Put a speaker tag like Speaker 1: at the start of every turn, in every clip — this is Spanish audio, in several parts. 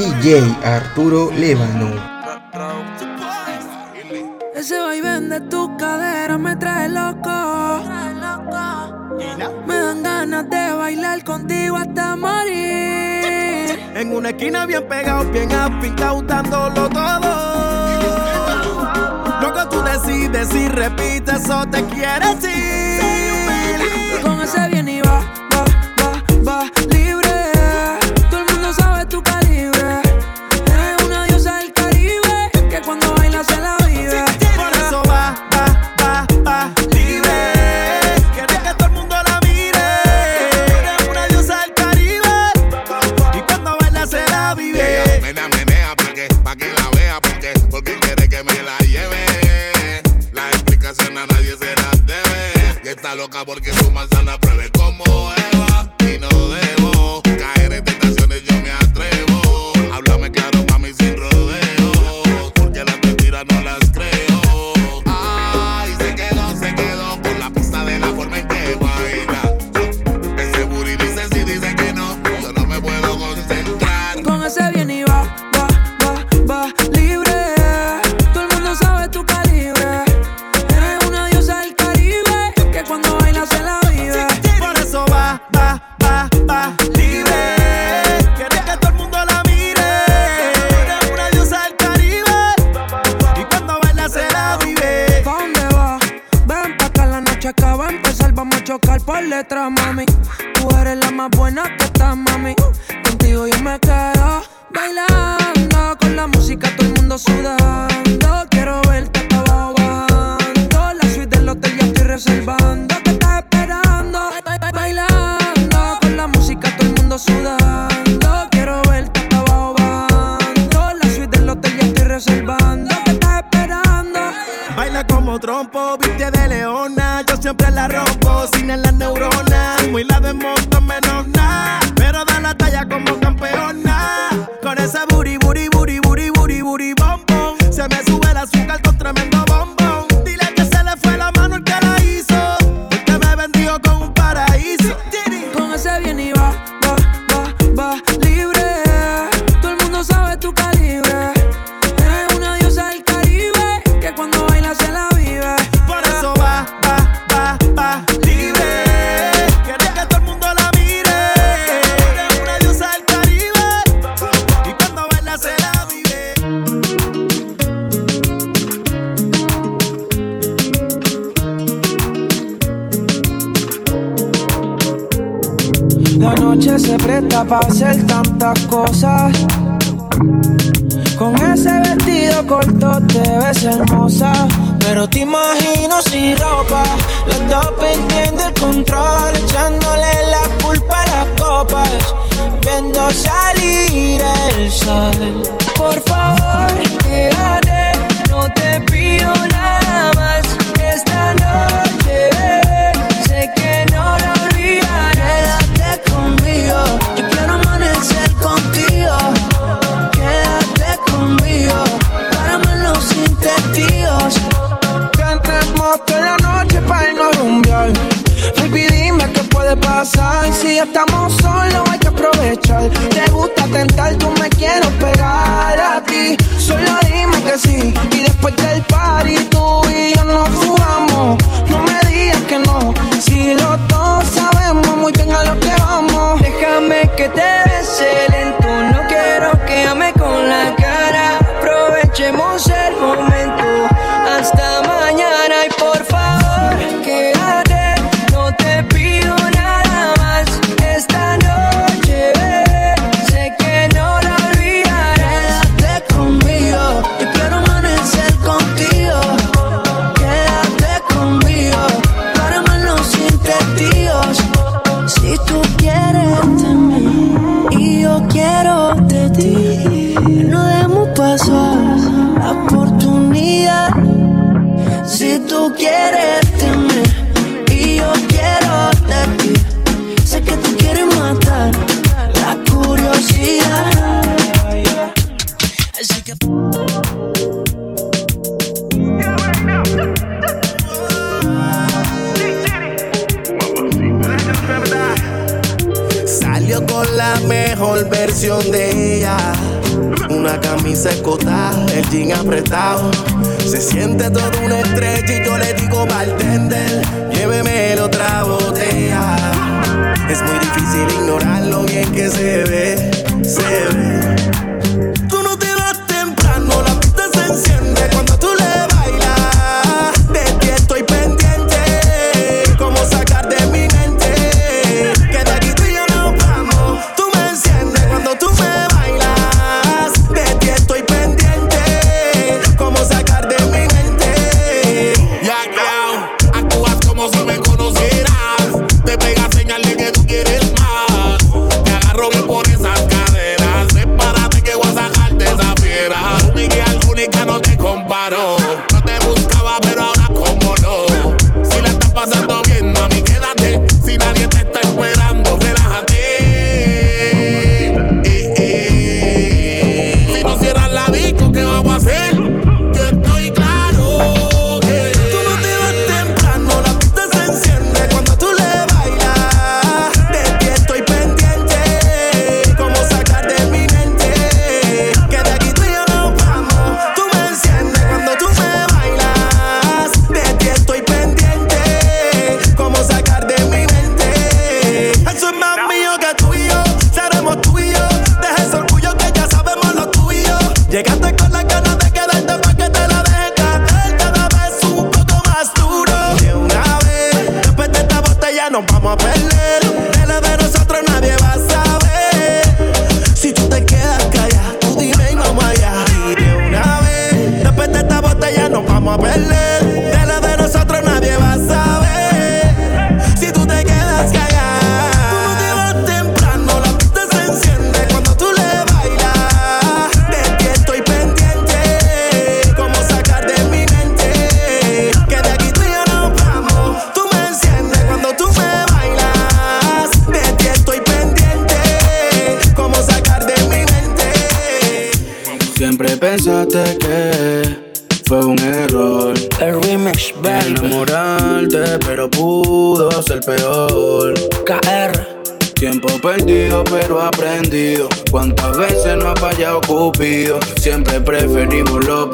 Speaker 1: DJ Arturo Lébano.
Speaker 2: Ese vaivén de tu cadera me trae loco. Me dan ganas de bailar contigo hasta morir.
Speaker 3: En una esquina bien pegado, bien apintado, dándolo todo. Lo que tú decides si repites o te quieres ir.
Speaker 2: Con ese bien
Speaker 3: siempre la rompo, sin en las neuronas.
Speaker 2: Fuimos y la
Speaker 4: vemos hermosa, pero te imagino sin ropa. Los dos perdiendo el control, echándole la culpa a las copas, viendo salir el sol. Por favor, quédate, no te pido nada. Si ya estamos solos, hay que aprovechar. Te gusta tentar, tú me quiero pegar a ti. Solo dime que sí. Y después del party, tú y yo nos jugamos. No me digas que no. Si los dos sabemos muy bien a lo que vamos. Déjame que te bese lento. No quiero que ame con la cara. Aprovechemos
Speaker 3: mejor versión de ella.
Speaker 5: Una camisa escotada, el jean apretado. Se siente todo un estrecho y yo le digo, bartender, lléveme la otra botella. Es muy difícil ignorar lo bien que se ve, se ve.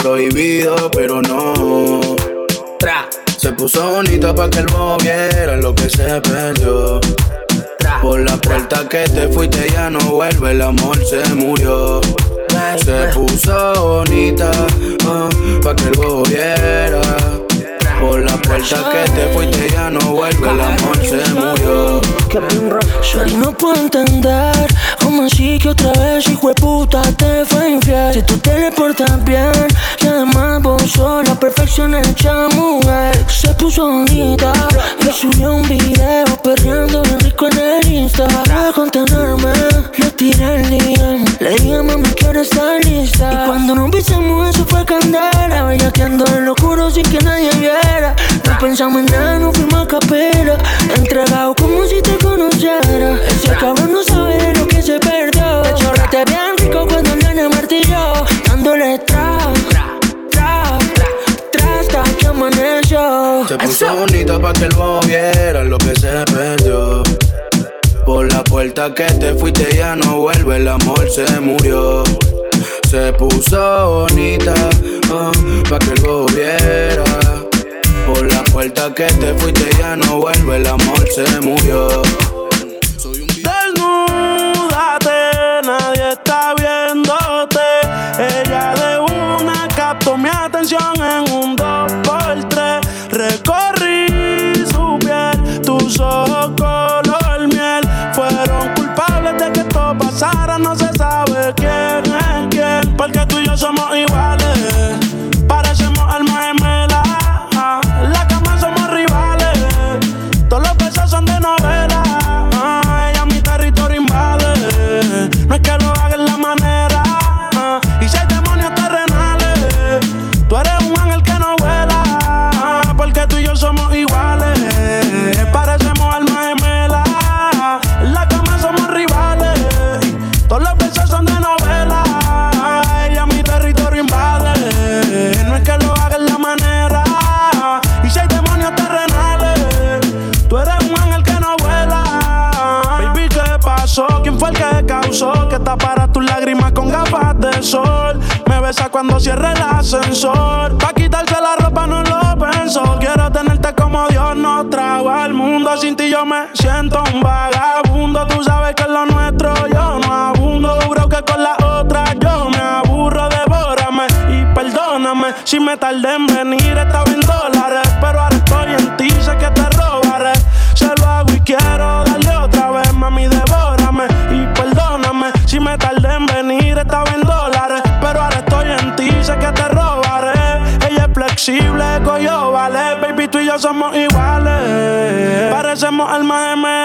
Speaker 2: Prohibido, pero no.
Speaker 4: Tra.
Speaker 2: Se puso bonita para que el bobo viera lo que se perdió. Por la puerta que te fuiste ya no vuelve, el amor se murió. Se puso bonita para que el bobo viera. Por la puerta que te fuiste ya no vuelve, el amor se murió.
Speaker 4: Shorty no puedo entender cómo así que otra vez hijo de puta te fue infiel. Si tú te le portas bien y además vos sos la perfección hecha mujer Se puso bonita y subió un video perreando bien rico en el Insta. Para contenerme le tiré el DM. Le dije mami quiero estar lista Y cuando nos besamos eso fue candela. Bellaqueando en lo oscuro sin que nadie viera pensamos en nada, no fuimos a capela Entregado como si te conociera Ese cabrón no sabe de lo que se perdió Chorrate bien rico cuando el nene martilló Dándole tra, tra, tra, tra Hasta que amaneció
Speaker 2: Se puso bonita para que bobo viera lo que se perdió. Por la puerta que te fuiste ya no vuelve, el amor se murió. Se puso bonita para que el bobo viera. Por la puerta que te fuiste ya no vuelve, el amor se murió.
Speaker 6: Me besa cuando cierra el ascensor. Pa' quitarse la ropa no lo pensó. Quiero tenerte como Dios no trago al mundo. Sin ti yo me siento un vagabundo. Tú sabes que es lo nuestro yo no abundo. Duro que con la otra yo me aburro. Devórame y perdóname si me tardé en venir. Estaba en dólares, pero ahora somos iguales. Parecemos almas gemelas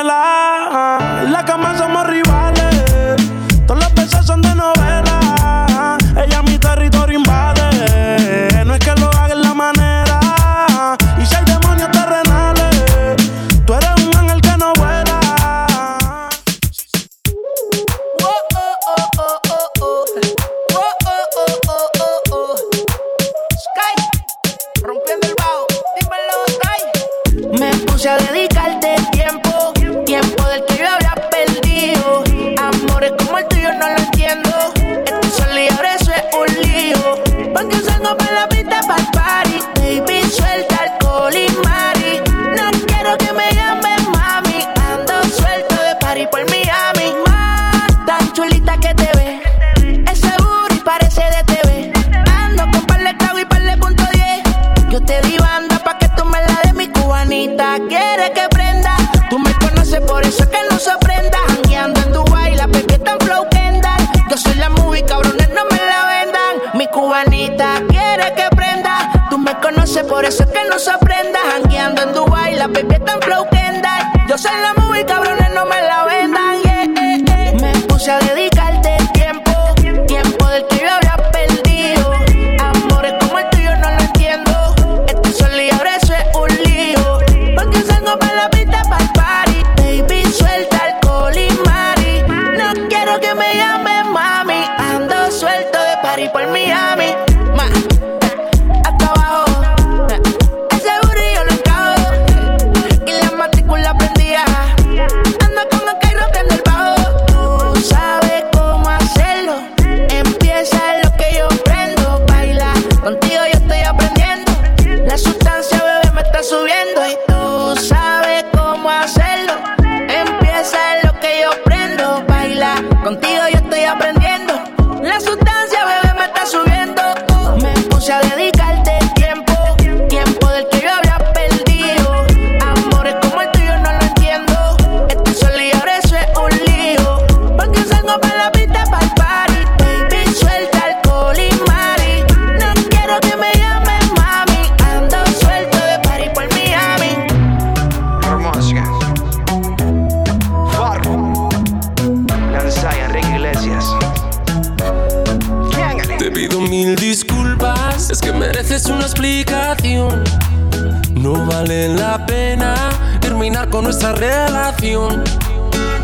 Speaker 7: esa relación.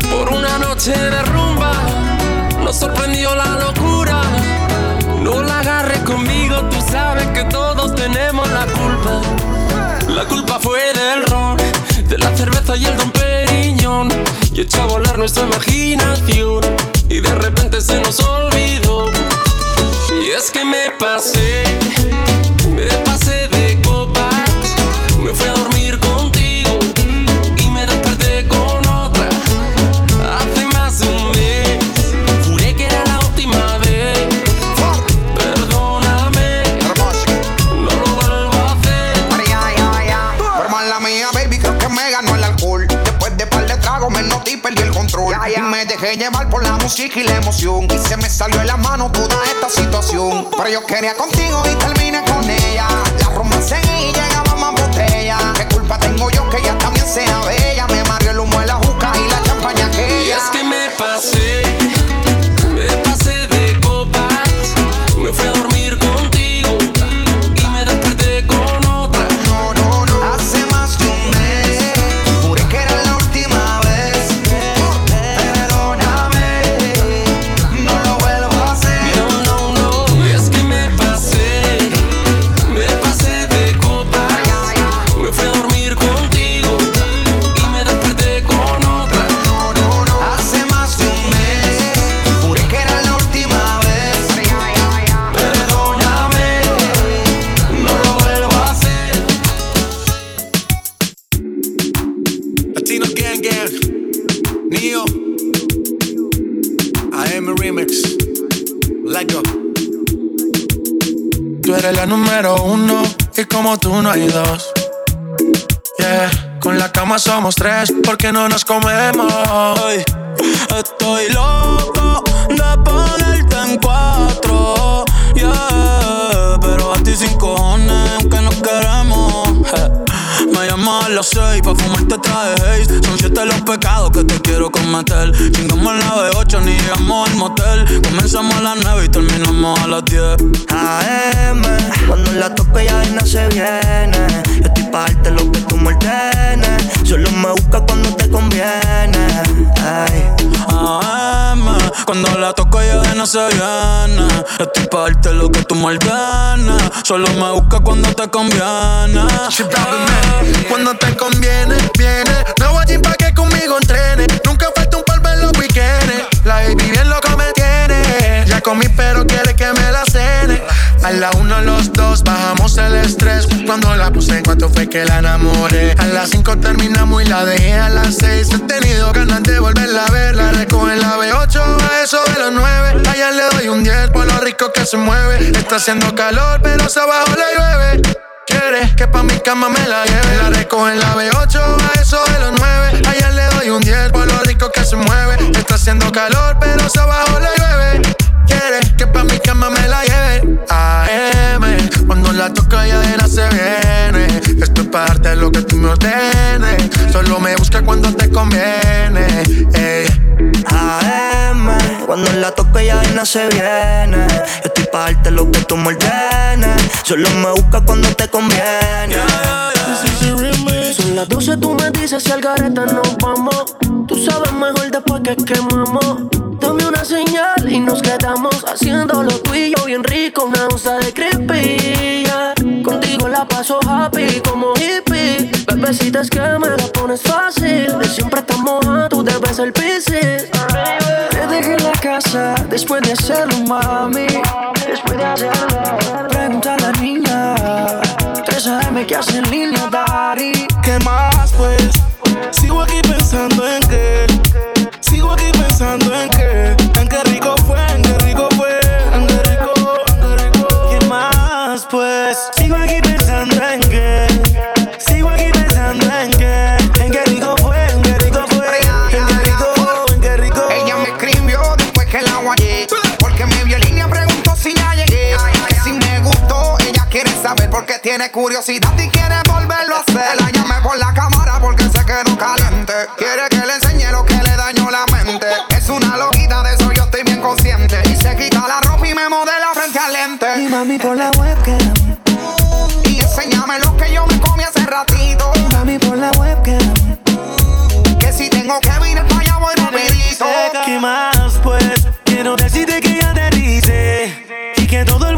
Speaker 7: Por una noche de rumba nos sorprendió la locura. No la agarres conmigo, tú sabes que todos tenemos la culpa. La culpa fue del ron, de la cerveza y el don Periñón. Y echó a volar nuestra imaginación. Y de repente se nos olvidó. Y es que me pasé chiqui la
Speaker 8: emoción. Y se me salió de la mano toda esta situación. Pero yo quería contigo y terminé con ella. La romance y llegaba más botella. ¿Qué culpa tengo yo que ella también sea bella?
Speaker 9: Somos tres porque no nos comemos.
Speaker 3: estoy loco de ponerte en cuatro. Yeah, pero a ti sin cojones, aunque no queremos. Me llamas a las seis pa' fumarte traje haze Son siete los pecados que te quiero cometer Chingamos la B8 ni llegamos al motel Comenzamos a las nueve y terminamos a las 10
Speaker 10: AM, cuando la toco ya no se viene Yo estoy pa' darte lo que tú me ordenes Solo me busca cuando te conviene Ay.
Speaker 3: AM, cuando la toco ya no se viene Estoy pa' darte lo que tú me ordenes Solo me busca cuando te conviene
Speaker 9: cuando te conviene, viene. No voy a pa' que conmigo entrene. Nunca falta un polvo en los weekends. La baby bien loco me tiene. Ya comí, pero quiere que me la cene. A la uno, los dos, bajamos el estrés. Cuando la puse, en cuanto fue que la enamoré. A las cinco terminamos y la dejé a las seis. He tenido ganas de volverla a ver. La recojo en la B8, a eso de los nueve. Allá le doy un 10 por lo rico que se mueve. Está haciendo calor, pero se abajo le llueve. Quieres que pa' mi cama me la lleve. La recojo en la B8 a eso de los 9. Ayer le doy un 10 por lo rico que se mueve. Está haciendo calor, pero se abajo le llueve. Quieres que pa' mi cama me la lleve. AM, cuando la toca ya de se viene. Esto es parte de lo que tú me ordenes. Solo me busca cuando te conviene.
Speaker 10: AM, cuando la toca ya de se viene. Estoy pa' darte lo que tú me ordenes. Solo me busca cuando te conviene.
Speaker 3: Son las 12, tú me dices si al gareta nos vamos. Tú sabes mejor después que quemamos. Dame una señal y nos quedamos haciendo lo tuyo bien rico. Una onza de creepy. Contigo la paso happy como hippie. Bebecita es que me la pones fácil. De siempre estamos a tú debes ser piscis. Te dejé en la casa después de hacerlo, mami. Después de hacerlo, pregunta a la niña. 3 AM que hace en línea, Dari.
Speaker 9: ¿Qué más pues? Sigo aquí pensando en que. Sigo aquí pensando en que.
Speaker 8: Tiene curiosidad y quiere volverlo a hacer. La llamé por la cámara porque se quedó caliente. Quiere que le enseñe lo que le dañó la mente. Es una loquita, de eso yo estoy bien consciente. Y se quita la ropa y me modela frente al lente.
Speaker 3: Y mami por la webcam.
Speaker 8: Y enséñame lo que yo me comí hace ratito.
Speaker 3: Y mami por la webcam.
Speaker 8: Que si tengo que venir para allá voy rapidito.
Speaker 9: ¿Qué más pues? Quiero decirte que ya te dice y que todo el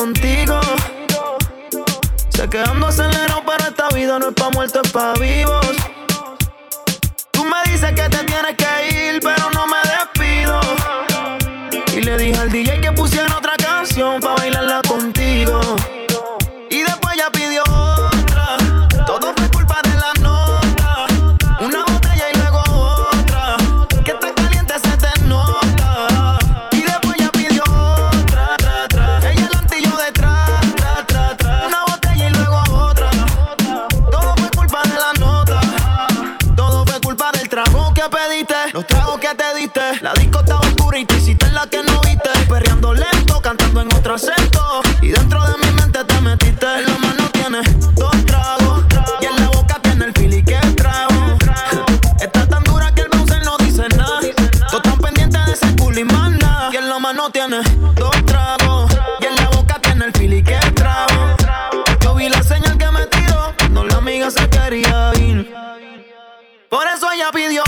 Speaker 3: contigo. Sé que ando acelerado, pero esta vida no es pa' muertos, es pa' vivos. Tú me dices que te tienes que ir, pero no me despido. Y le dije al DJ que pusiera otra canción pa' bailarla en otro acento. Y dentro de mi mente te metiste. En la mano tienes dos tragos. Y en la boca tiene el fili que trago. Está tan dura que el bouncer no dice nada. Todos están pendientes de ese culo y más nada. Y en la mano tiene dos tragos. Y en la boca tiene el fili que trago. Yo vi la señal que me tiró. No la amiga se quería ir. Por eso ella pidió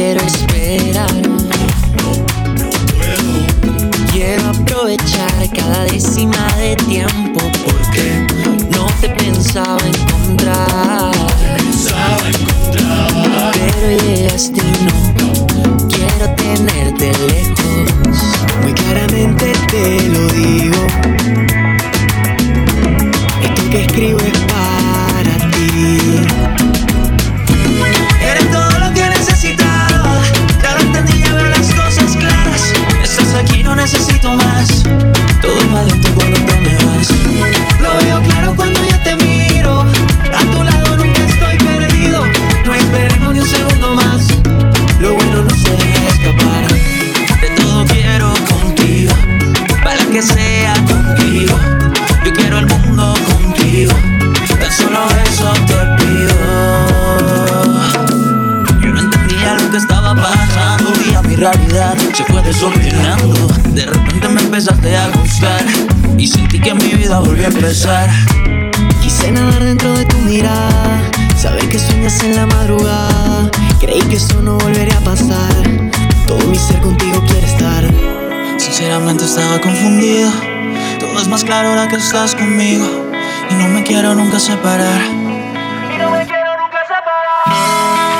Speaker 11: quiero es ver. Que estás conmigo y no me quiero nunca separar.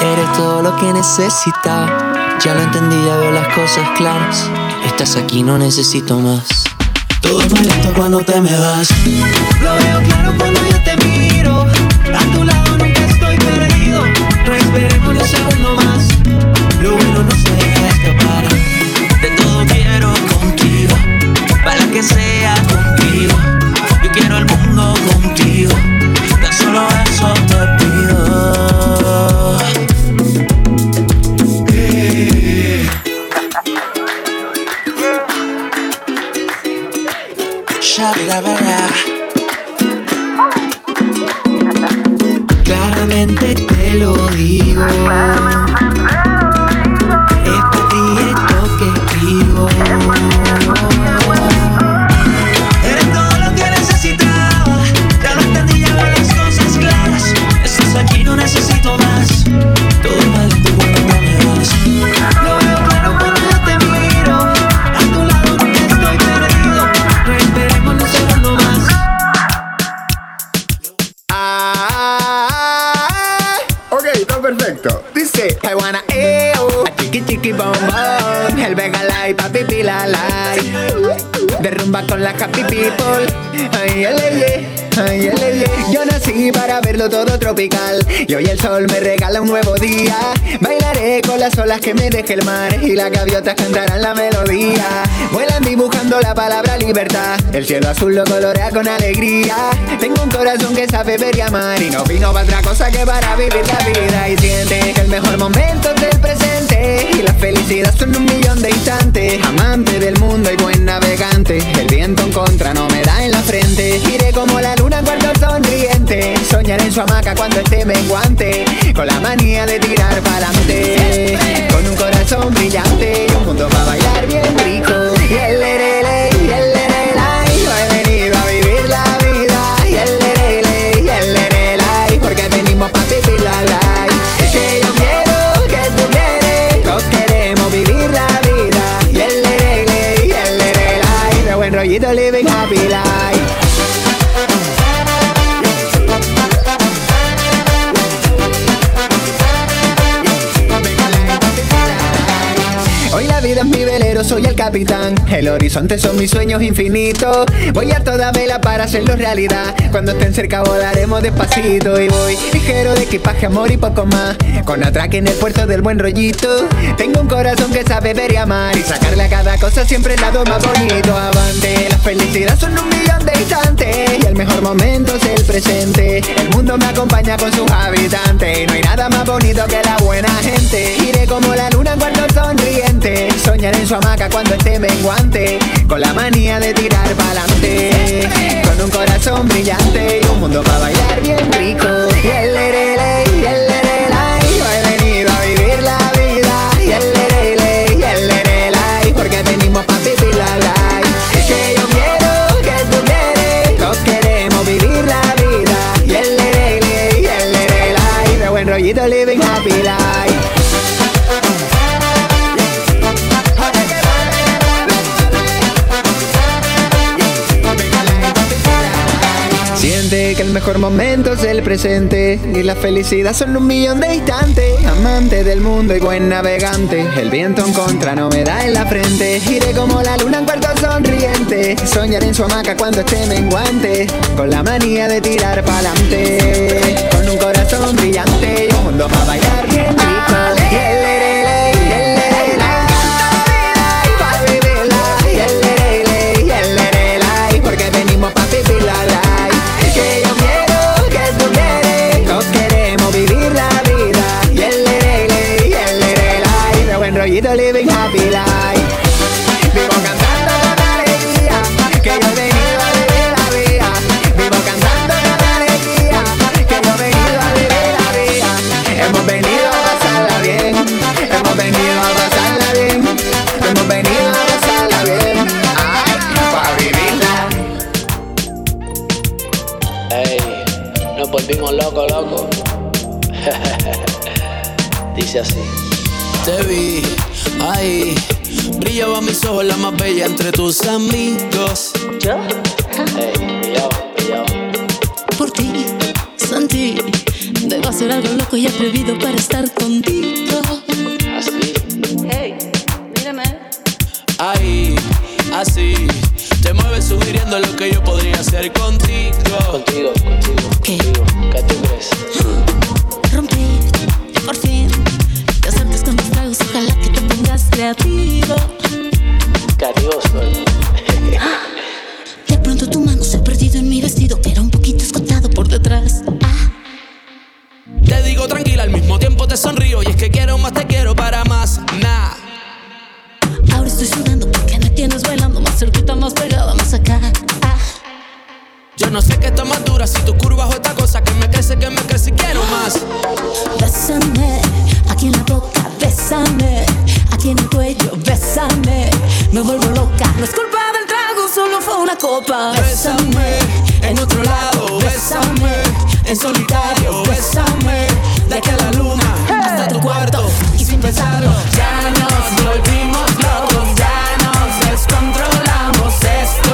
Speaker 11: Eres todo lo que necesitaba. Ya lo entendí, ya veo las cosas claras. Estás aquí, no necesito más. Todo es lento cuando te me vas. Lo veo claro cuando yo te miro. A tu lado nunca estoy perdido. No esperemos ni un segundo más. Lo bueno no se deja escapar. De todo quiero contigo. Para que sea
Speaker 12: love around. Sol me regala un nuevo día. Las olas que me deje el mar. Y las gaviotas cantarán la melodía. Vuelan dibujando la palabra libertad. El cielo azul lo colorea con alegría. Tengo un corazón que sabe ver y amar. Y no vino para otra cosa que para vivir la vida. Y siente que el mejor momento es el presente. Y la felicidad son un millón de instantes. Amante del mundo y buen navegante. El viento en contra no me da en la frente. Iré como la luna cuando sonriente. Soñaré en su hamaca cuando esté menguante. Con la manía de tirar Con un corazón brillante y un mundo para bailar bien rico. Y el y el soy el capitán. El horizonte son mis sueños infinitos. Voy a toda vela para hacerlo realidad. Cuando estén cerca volaremos despacito. Y voy ligero de equipaje, amor y poco más. Con atraque en el puerto del buen rollito. Tengo un corazón que sabe ver y amar. Y sacarle a cada cosa siempre el lado más bonito. Avante, la felicidad son un millón de instantes. Y el mejor momento es el presente. El mundo me acompaña con sus habitantes. No hay nada más bonito que la buena gente. Iré como la luna cuando sonriente. Soñaré en su hamaca cuando esté menguante. Con la manía de tirar pa'lante. Con un corazón brillante y un mundo para bailar bien rico. El y el mejor momento es el presente. Y la felicidad son un millón de instantes. Amante del mundo y buen navegante, el viento en contra no me da en la frente. Iré como la luna en cuarto sonriente, soñar en su hamaca cuando esté menguante, con la manía de tirar pa'lante, con un corazón brillante y un mundo para bailar bien rico.
Speaker 13: Dice así.
Speaker 14: Te vi Ahí brillaba mis ojos la más bella entre tus amigos.
Speaker 13: ¿Yo? Hey, yo, yo.
Speaker 15: Por ti, sentí. Debo hacer algo loco y atrevido para estar contigo.
Speaker 13: Así.
Speaker 15: Hey, mírame.
Speaker 14: Ahí, así. Te mueves sugiriendo lo que yo podría hacer contigo.
Speaker 13: Contigo, contigo.
Speaker 15: ¿Qué?
Speaker 13: Contigo. ¿Qué tú crees?
Speaker 15: Rompí, por fin. Tragos, ojalá que te pongas creativo.
Speaker 13: Creativo soy.
Speaker 15: De pronto tu mano se ha perdido en mi vestido, que era un poquito escotado por detrás. Ah,
Speaker 14: Te digo tranquila, al mismo tiempo te sonrío. Y es que quiero más, te quiero para más. Nah.
Speaker 15: ahora estoy sudando porque me tienes bailando más cerquita, más pegada, más acá. Ah,
Speaker 14: Yo no sé qué está más dura, si tu curva o esta cosa que me crece, que me crece y quiero más.
Speaker 15: bésame, aquí en la boca, bésame, aquí en el cuello, bésame. Me vuelvo loca, no es culpa del trago, solo fue una copa.
Speaker 14: Bésame, en otro lado, bésame, en solitario, bésame, de aquí a la luna, hasta tu cuarto, y sin pensarlo, ya nos volvimos locos, ya nos descontrolamos, esto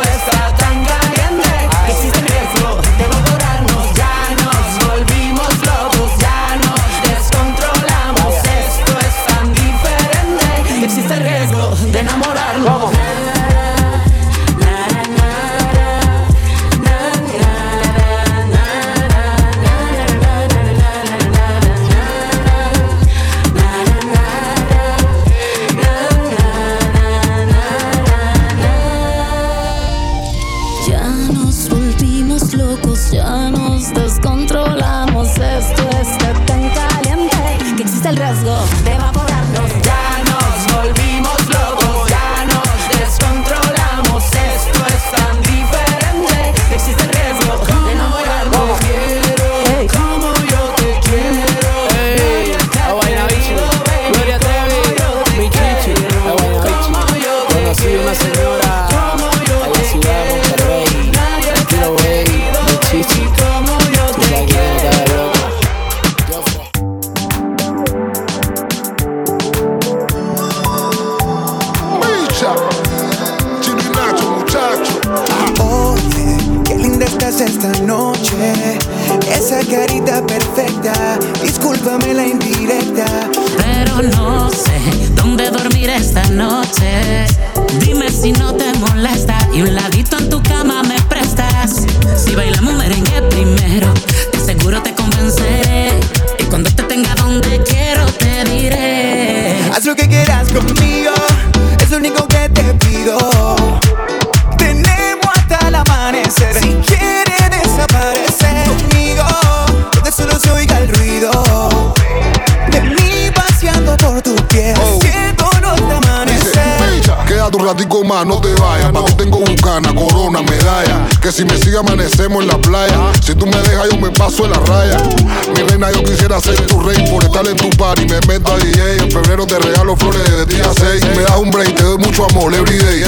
Speaker 16: mall everyday.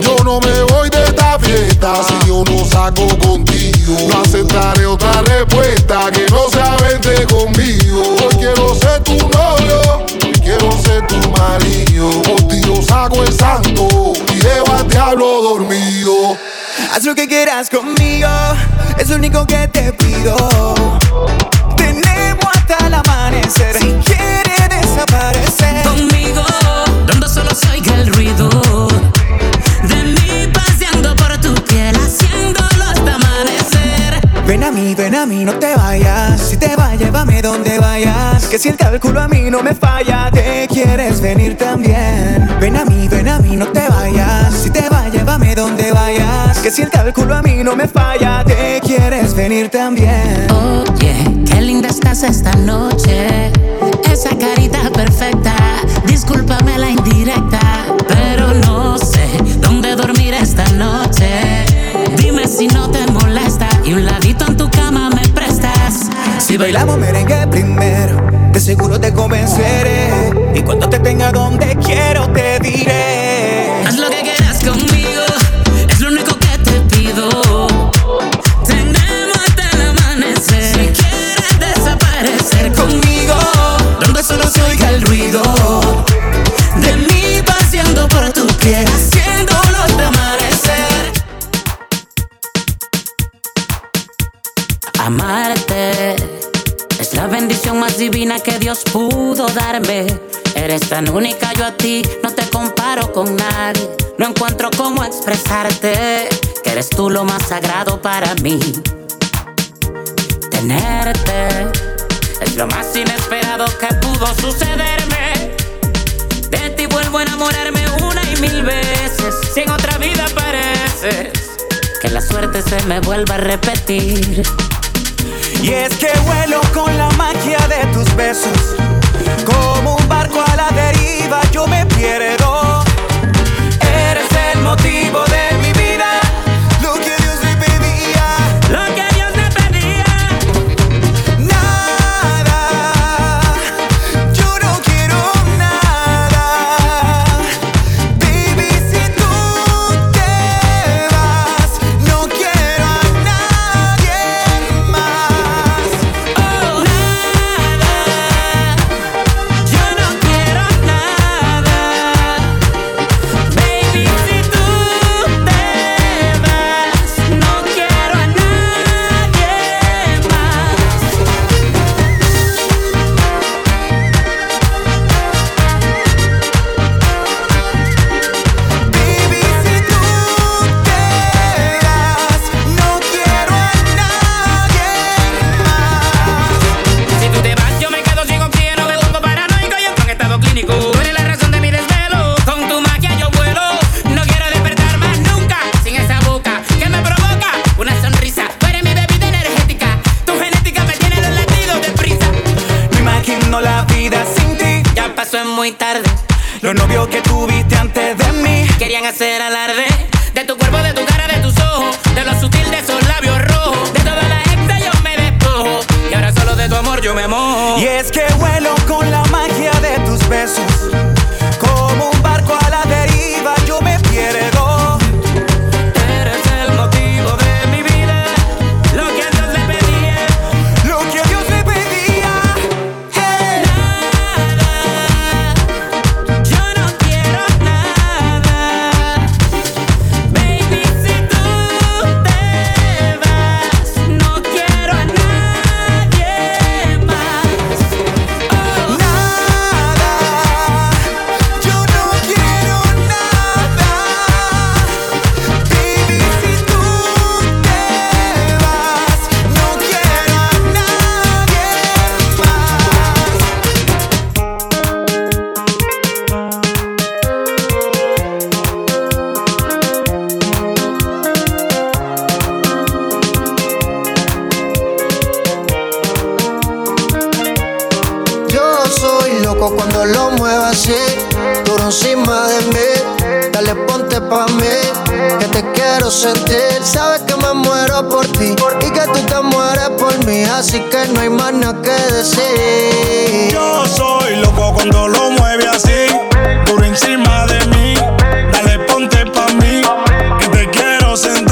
Speaker 16: Yo no me voy de esta fiesta si yo no saco contigo. No aceptaré otra respuesta que no sea verte conmigo. Hoy quiero ser tu novio, quiero ser tu marido. Contigo saco el santo y llevo al diablo dormido.
Speaker 17: Haz lo que quieras conmigo, es lo único que te pido Que si el cálculo a mí no me falla, te quieres venir también. Ven a mí, ven a mí, no te vayas. Si te va, llévame donde vayas. Que si el cálculo a mí no me falla, te quieres venir también.
Speaker 14: Oye, qué linda estás esta noche.
Speaker 17: bailamos merengue primero, de seguro te convenceré. Y cuando te tenga donde quiero, te diré.
Speaker 14: Dios pudo darme. Eres tan única, yo a ti no te comparo con nadie. No encuentro cómo expresarte, que eres tú lo más sagrado para mí. Tenerte es lo más inesperado que pudo sucederme. De ti vuelvo a enamorarme una y mil veces. Si en otra vida pareces, que la suerte se me vuelva a repetir.
Speaker 17: Y es que vuelo con la magia de tus besos. Como un barco a la deriva yo me pierdo. Eres el motivo de
Speaker 5: por mí, así que no hay más nada que decir.
Speaker 9: Yo soy loco cuando lo mueve así, por encima de mí. Dale, ponte pa' mí, que te quiero sentir.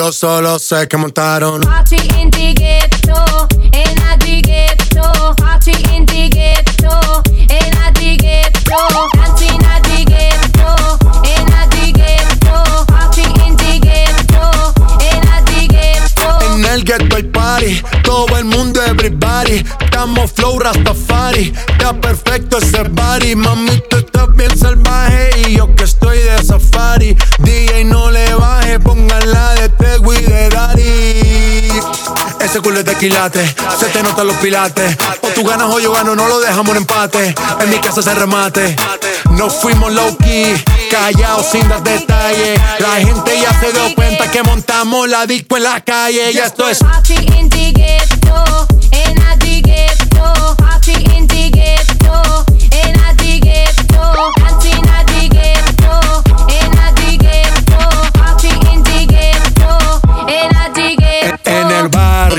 Speaker 4: Yo
Speaker 9: solo sé que montaron.
Speaker 18: Party in the ghetto, en la the ghetto. Party in the ghetto, en la the ghetto. Dancing at the ghetto, en la the ghetto. Party in the ghetto, en la the ghetto.
Speaker 9: En el ghetto hay party, todo el mundo everybody. Estamos flow Rastafari, está perfecto ese body. Mami, tú estás bien salvaje y yo que estoy de safari. De
Speaker 19: quilate. Se te notan los pilates. O tú ganas o yo gano, no lo dejamos en empate. En mi casa se remate. No fuimos low key, callados sin dar detalles. La gente ya se dio cuenta que montamos la disco en la calle. Y esto es.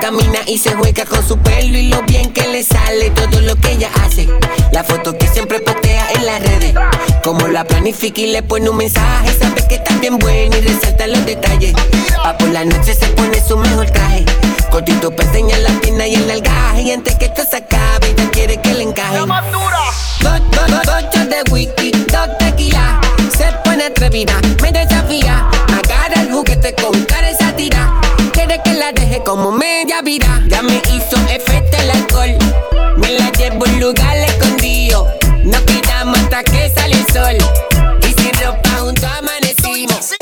Speaker 20: Camina y se juega con su pelo y lo bien que le sale todo lo que ella hace. La foto que siempre postea en las redes, como la planifica y le pone un mensaje, sabe que está bien buena y resalta los detalles. Pa' por la noche se pone su mejor traje, cortito pa' enseñar la pierna y el algaje y antes que esto se acabe ella quiere que le encaje. Dos, dos, dos, ocho de whisky, dos tequila, se pone atrevida, me vida. Ya me hizo efecto el alcohol. Me la llevo a un lugar escondido. Nos quedamos hasta que sale el sol. Y sin ropa juntos amanecimos.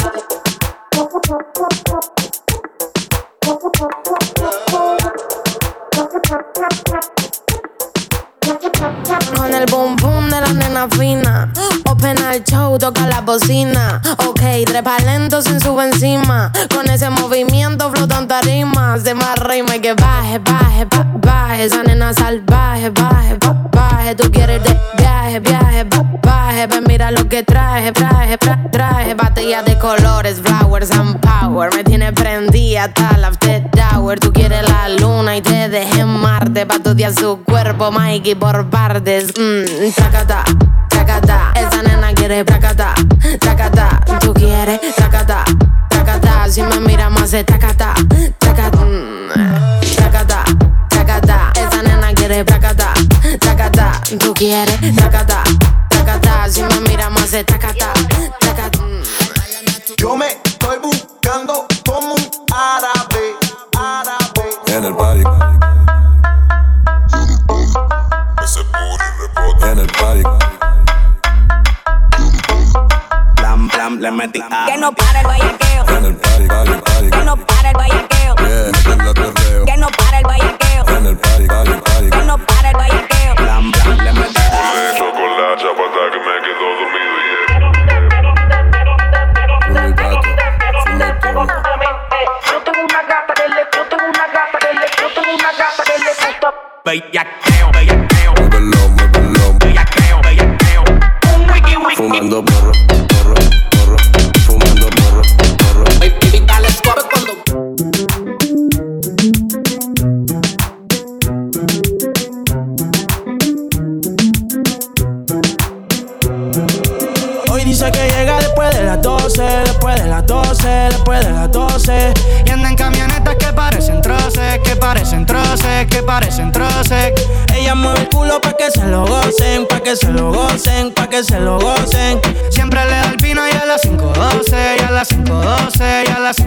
Speaker 21: Con el de nena fina. Open el show, toca la bocina. Ok, trepa lento sin sube encima. Con ese movimiento flotan tarimas. De más rima y que baje, baje, ba- baje. Esa nena salvaje, baje, ba- baje. Tú quieres de viaje, viaje, ba- baje. Ven, mira lo que traje, traje, tra- traje. Batalla de colores, flowers and power. Me tiene prendida hasta la after hour. Tú quieres la luna y te Marte. Pa' estudiar su cuerpo, Mikey, por partes. Mmm, tracata, tracata. Esa nena quiere tracata, tracata. Tú quieres tracata, tracata. Si me mira más de tracata, tracata. mm, Tracata, tracata. Esa nena quiere tracata, tracata. Tú quieres tracata, tracata. Si me mira más de tracata, tracata.
Speaker 22: Yo me estoy buscando como un árabe, árabe.
Speaker 23: En el party. En el party.
Speaker 24: Blam, blam, le metí a.
Speaker 25: Que no para el bellaqueo.
Speaker 23: En el party, party, party.
Speaker 25: Que no para el bellaqueo.
Speaker 23: Yeah.
Speaker 25: Que no para el bellaqueo.
Speaker 23: En el party, party, party.
Speaker 25: Que no para el bellaqueo.
Speaker 24: Blam, blam, le metí
Speaker 23: a. con la chapata que me quedó dormido
Speaker 25: Yo
Speaker 26: tengo una gata que le, yo tengo una gata que le, yo tengo una gata que le gusta.
Speaker 24: Bellaqueo.
Speaker 23: Fumando porro, porro, porro. Fumando porro, porro.
Speaker 20: Baby, dale suave cuando
Speaker 27: Hoy dice que llega después de las 12, después de las 12, después de las 12. Y anda en camionetas que parecen
Speaker 4: que parecen troces, que parecen troces. Ella mueve el culo pa' que se lo gocen, pa' que se lo gocen, pa' que se lo gocen. Siempre le da el vino y a las 5.12, y a las 5.12, y a las 5.12.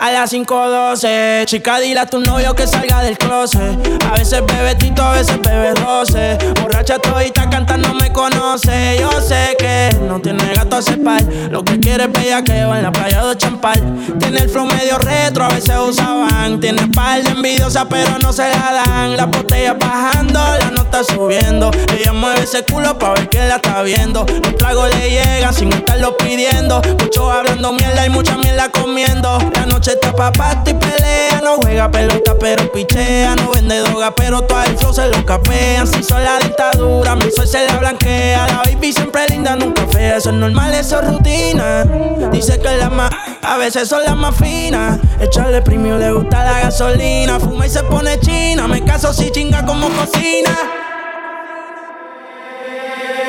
Speaker 4: A las 5.12, chica, dile a tu novio que salga del closet. A veces bebe tito, a veces bebe 12. Borracha todita cantando me conoce. Yo sé que no tiene gato a cepar. Lo que quiere es bella que va en la playa de champal. Tiene el flow medio retro, a veces usaban. Tiene par de envidiosa, pero no se la dan. La botella bajando, la nota subiendo. Ella mueve ese culo pa' ver que la está viendo. Los tragos le llegan sin estarlo pidiendo. Mucho hablando mierda y mucha mierda comiendo. La noche está pa' party y pelea. No juega pelota, pero pichea. No vende droga, pero todo el flow se lo capean. Si son la dictadura, mi sol se la blanquea. La baby siempre linda, nunca fea. Eso es normal, eso es rutina. Dice que la más, a veces son las más finas. Echarle premio le gusta la gasolina. Fuma y se pone china. Me caso si chinga como cocina.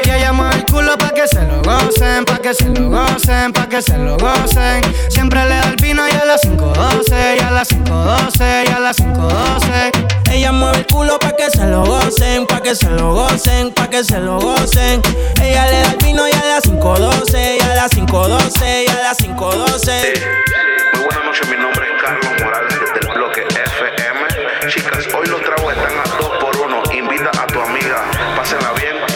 Speaker 4: Ella mueve el culo pa' que se lo gocen, pa' que se lo gocen, pa' que se lo gocen. Siempre le da el vino y a las 5.12, y a las 5.12, y a las 5.12. Ella mueve el culo pa' que se lo gocen, pa' que se lo gocen, pa' que se lo gocen. Ella le da el vino y a las 5.12, y a las 5.12, y a las 5.12.
Speaker 28: Muy buenas noches, mi nombre es Carlos Morales del bloque FM. Chicas, hoy los tragos están a 2 por 1 Invita a tu amiga, pásenla bien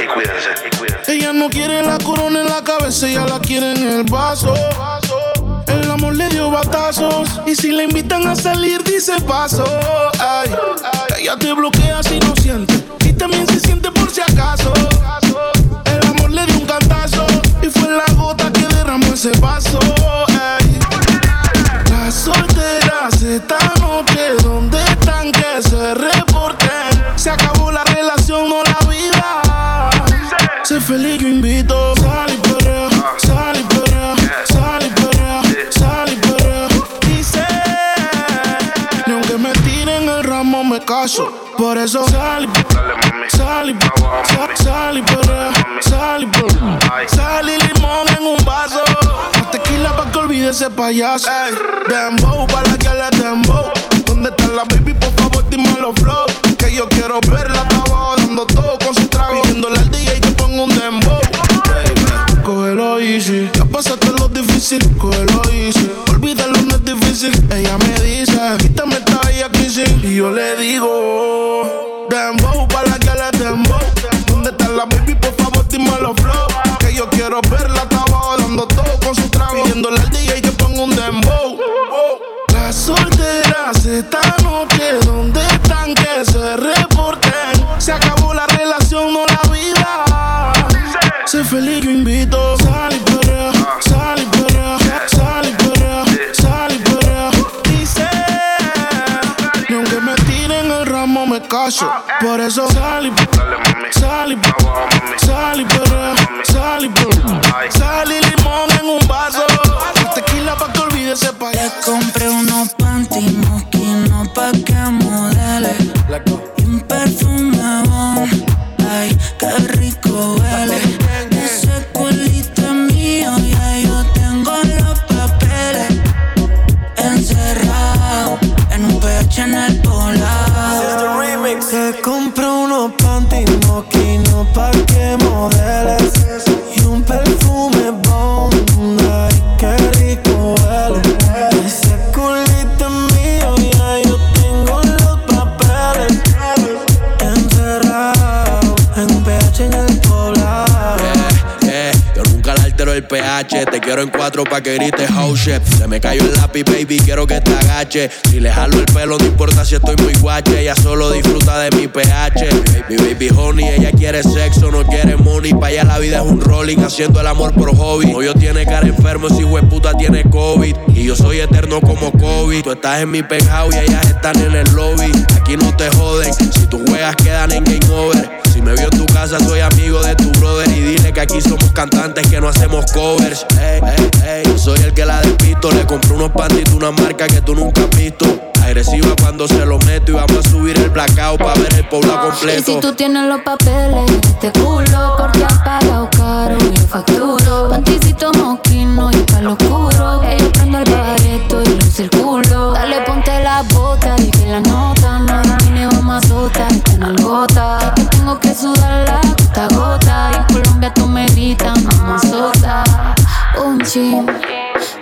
Speaker 2: Ella no quiere la corona en la cabeza, ella la quiere en el vaso. El amor le dio batazos. Y si le invitan a salir, dice paso. Ay, ella te bloquea si no siente. Y también se siente por si acaso. El amor le dio un cantazo. Y fue la gota que derramó ese vaso. Ay. Las solteras esta noche, Por eso sal y sal y sal, y sal y. Sal y limón en un vaso. Más tequila pa' que olvide ese payaso. Ey, dembow, para la que le dembow. ¿Dónde está la baby? Por favor, dime los flow. Que yo quiero verla, abajo dando todo con su trago. Pidiéndole al DJ que ponga un dembow. Cógelo easy, ya pasaste lo difícil, cógelo easy. Olvídalo, no es difícil. Ella me Y yo le digo, dembow, para la que le dembow. ¿Dónde está la baby? Por favor, dime los flow. Que yo quiero verla, está abajo dando todo con su trago. Pidiéndole al DJ que ponga un dembow. Las solteras esta noche, caso. Por eso sal y sal
Speaker 4: Te
Speaker 13: quiero en cuatro pa' que grites oh shit. Se me cayó el lápiz, baby, quiero que te agache. Si le jalo el pelo, no importa si estoy muy guache. Ella solo disfruta de mi pH. Mi baby honey, ella quiere sexo, no quiere money. Pa' allá la vida es un rolling, haciendo el amor por hobby. Novio tiene cara enfermo, ese puta tiene COVID. Y yo soy eterno como COVID. Tú estás en mi penthouse y ellas están en el lobby. Aquí no te joden, si tus juegas quedan en game over. Si me vio en tu casa, soy amigo de tu brother. Y dile que aquí somos cantantes que no hacemos covers. Ey, ey, ey, soy el que la despisto. Le compré unos panditos, una marca que tú nunca has visto. Agresiva cuando se lo meto y vamos a subir el blackout para ver el pueblo completo.
Speaker 18: Y si tú tienes los papeles, te culo porque has pagado caro y facturo. Panticito moquino y pa'l oscuro. Que yo prendo el bareto y luce el culo. Dale, ponte la bota y que la nota. Nadie tiene más sota, está en gota. Mamazota. Un chin,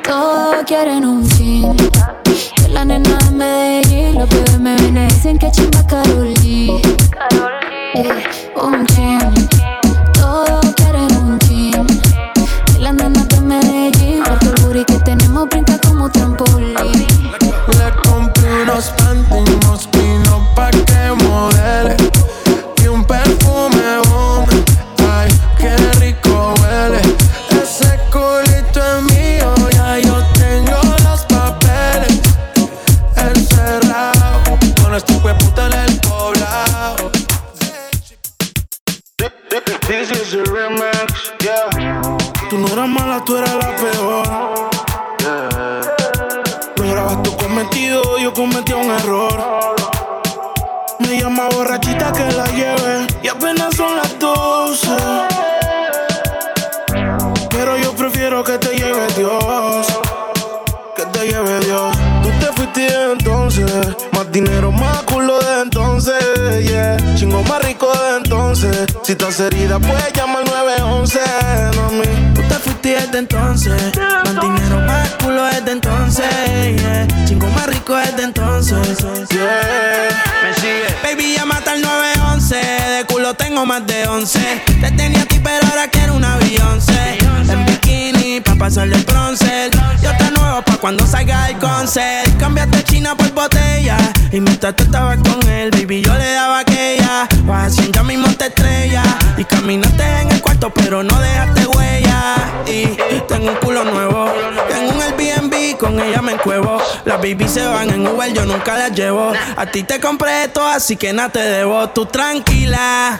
Speaker 18: todos quieren un chin. Que la nena de Medellín, los pibes me ven dicen que chimba Karol G. Eh, un chin,
Speaker 2: Si estás herida, puedes llamar 911, mami.
Speaker 4: Tú te fuiste desde entonces. Más dinero, más culo desde entonces. Yeah. Chingo más rico desde entonces. Me sigue. Baby, llámate al 911. De culo tengo más de 11. Te tenía a ti, pero ahora quiero un avión. En bikini, pa' pasarle el bronce. Yo te nuevo pa' cuando salga el concert. Cambiaste China por botella. Y mientras tú estabas con él, baby, yo Y caminaste en el cuarto, pero no dejaste huella. Y tengo un culo nuevo. Tengo un Airbnb, con ella me encuevo. Las baby se van en Uber, yo nunca las llevo. A ti te compré esto, así que nada te debo. Tú tranquila.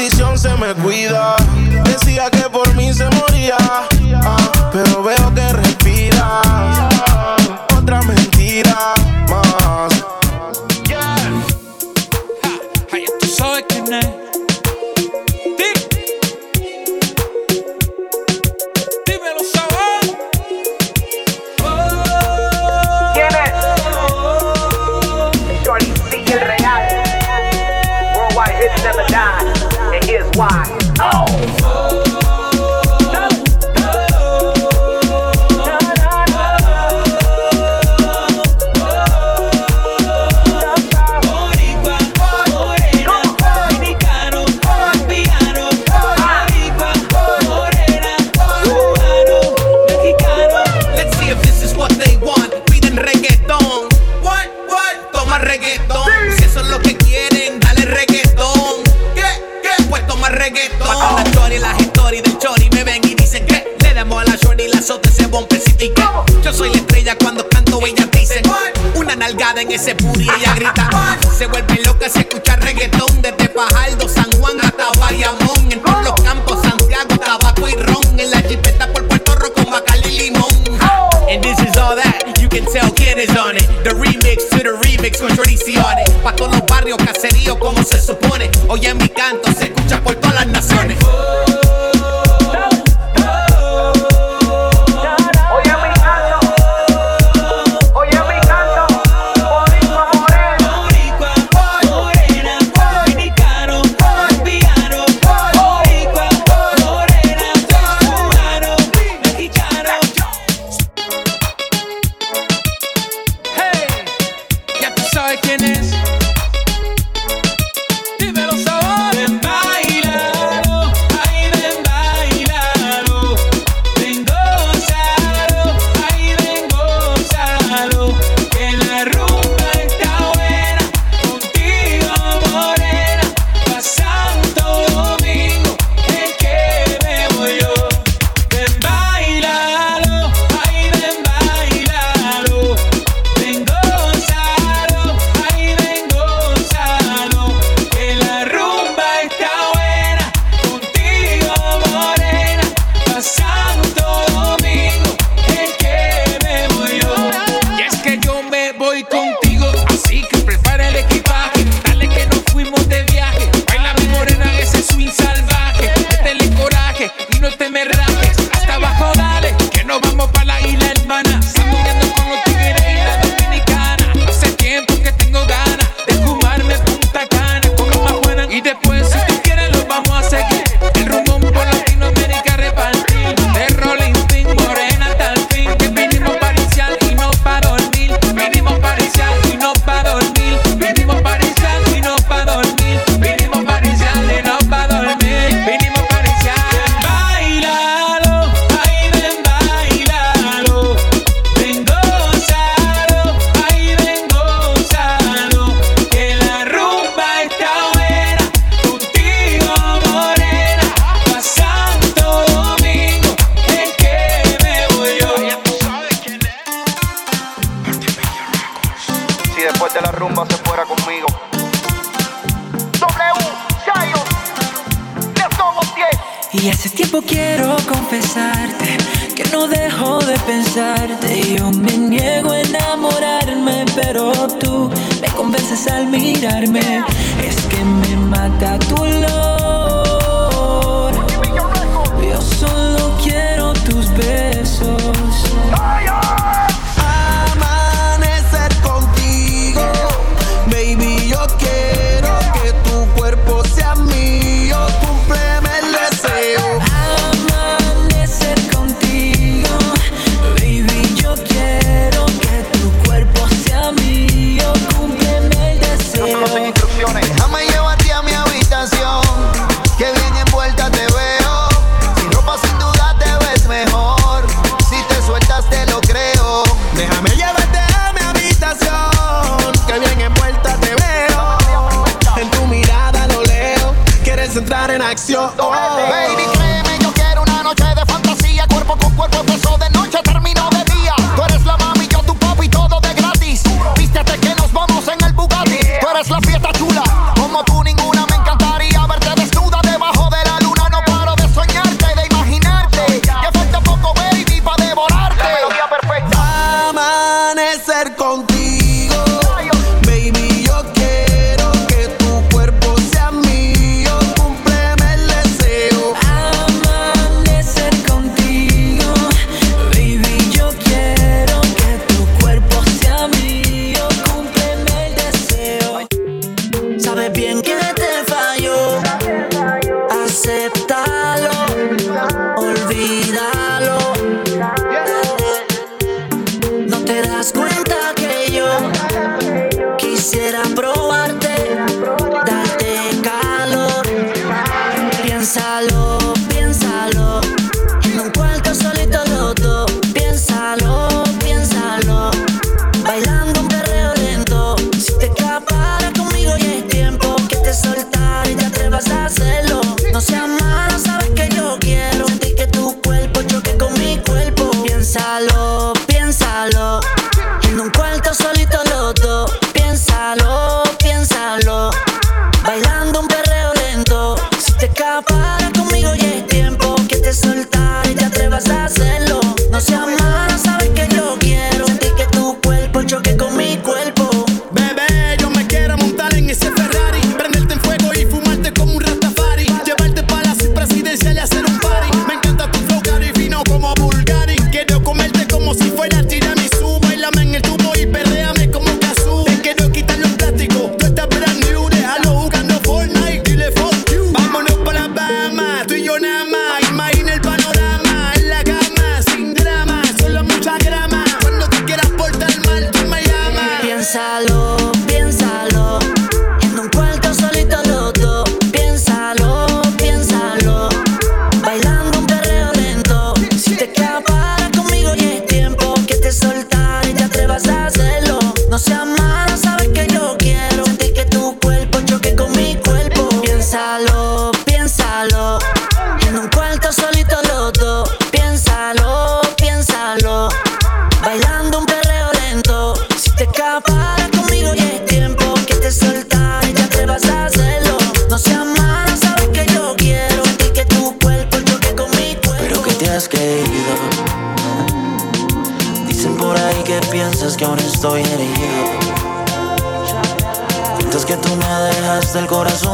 Speaker 2: Bendición se me cuida. Decía que por mí se moría. ah, pero veo
Speaker 29: ese puri ella grita. Se vuelve loca si escucha reggaetón desde Fajardo, San Juan hasta Bayamón. En todos los campos Santiago, tabaco y ron. En la jipeta por Puerto Rico Bacali y limón. And this is all that you can tell quién is on it The remix to the remix con C on it Pa' todos los barrios, caseríos como se supone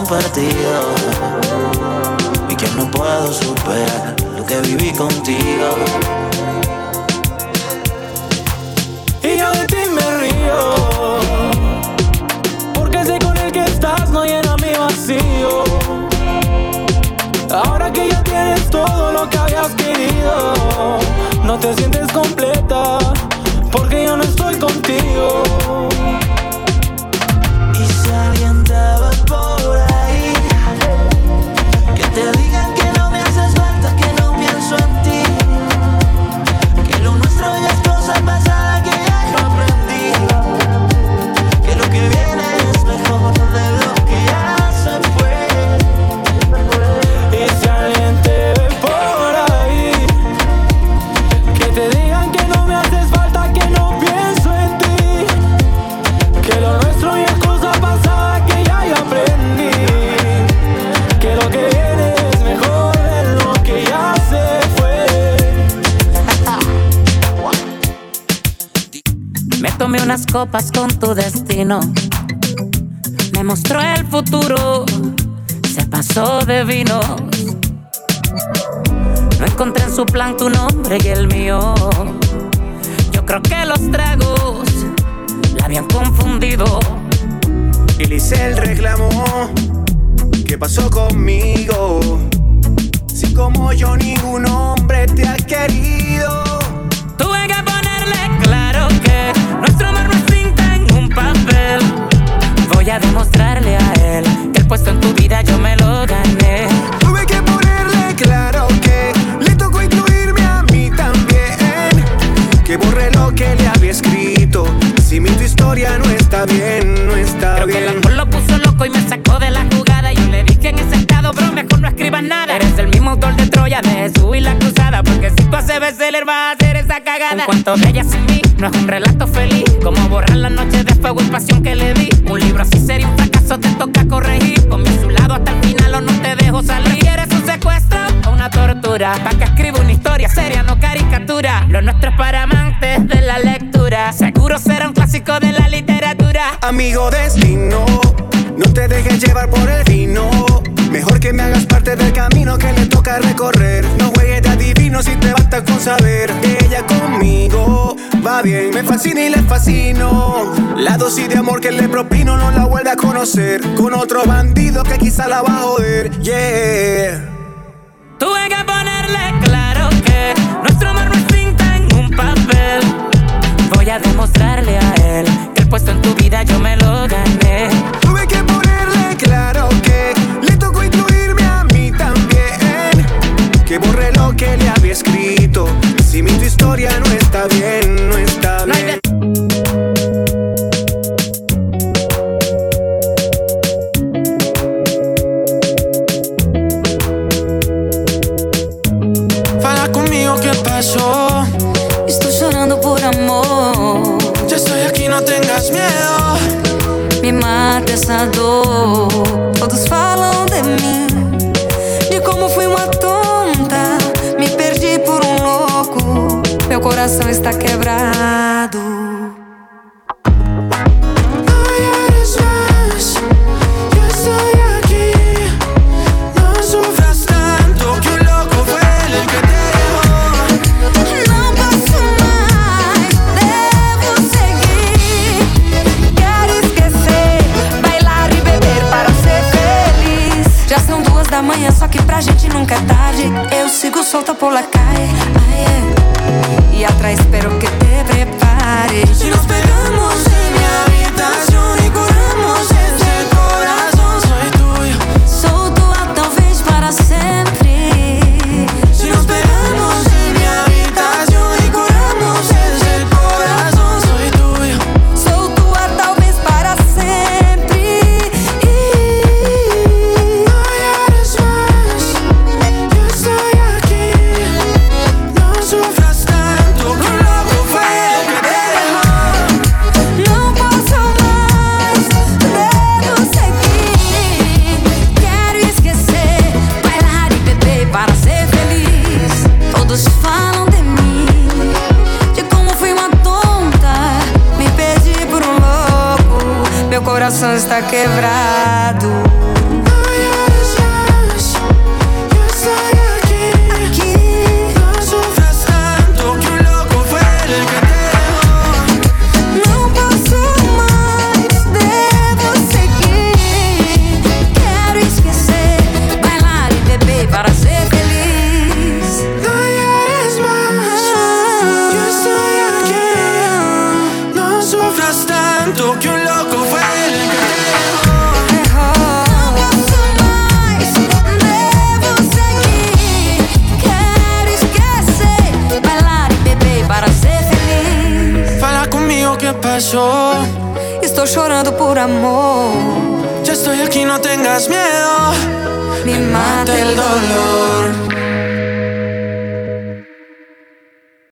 Speaker 30: el
Speaker 31: de
Speaker 14: vino. No encontré en su plan tu nombre y el mío. Yo creo que los tragos la habían confundido.
Speaker 32: Y le hice el reclamo. ¿Qué pasó conmigo? Si como yo ningún hombre te ha querido.
Speaker 14: Vas a hacer esa cagada. Un cuento de ella sin mí no es un relato feliz. Como borrar las noches de fuego y pasión que le di. Un libro así sería un fracaso, te toca corregir. Con mi a su lado hasta el final o no te dejo salir. ¿Quieres un secuestro o una tortura? Pa' que escriba una historia seria, no caricatura. Lo nuestro es para amantes de la lectura. Seguro será un clásico de la literatura.
Speaker 32: Amigo destino, no te dejes llevar por el vino. Mejor que me hagas parte del camino que le toca recorrer. No juegues adivino si te basta con saber que ella conmigo va bien. Me fascina y le fascino. La dosis de amor que le propino no la vuelve a conocer. Con otro bandido que quizá la va a joder. Yeah.
Speaker 14: Tuve que ponerle claro que nuestro amor no es tinta en un papel. Voy a demostrarle a él que el puesto en tu vida yo me lo gané.
Speaker 32: Si mi tu historia no está bien, no está bien.
Speaker 33: Fala conmigo, ¿qué pasó?
Speaker 9: Estou chorando por amor.
Speaker 33: Ya estoy aquí, no tengas miedo.
Speaker 9: Me mata essa dor. Coração está quebrado.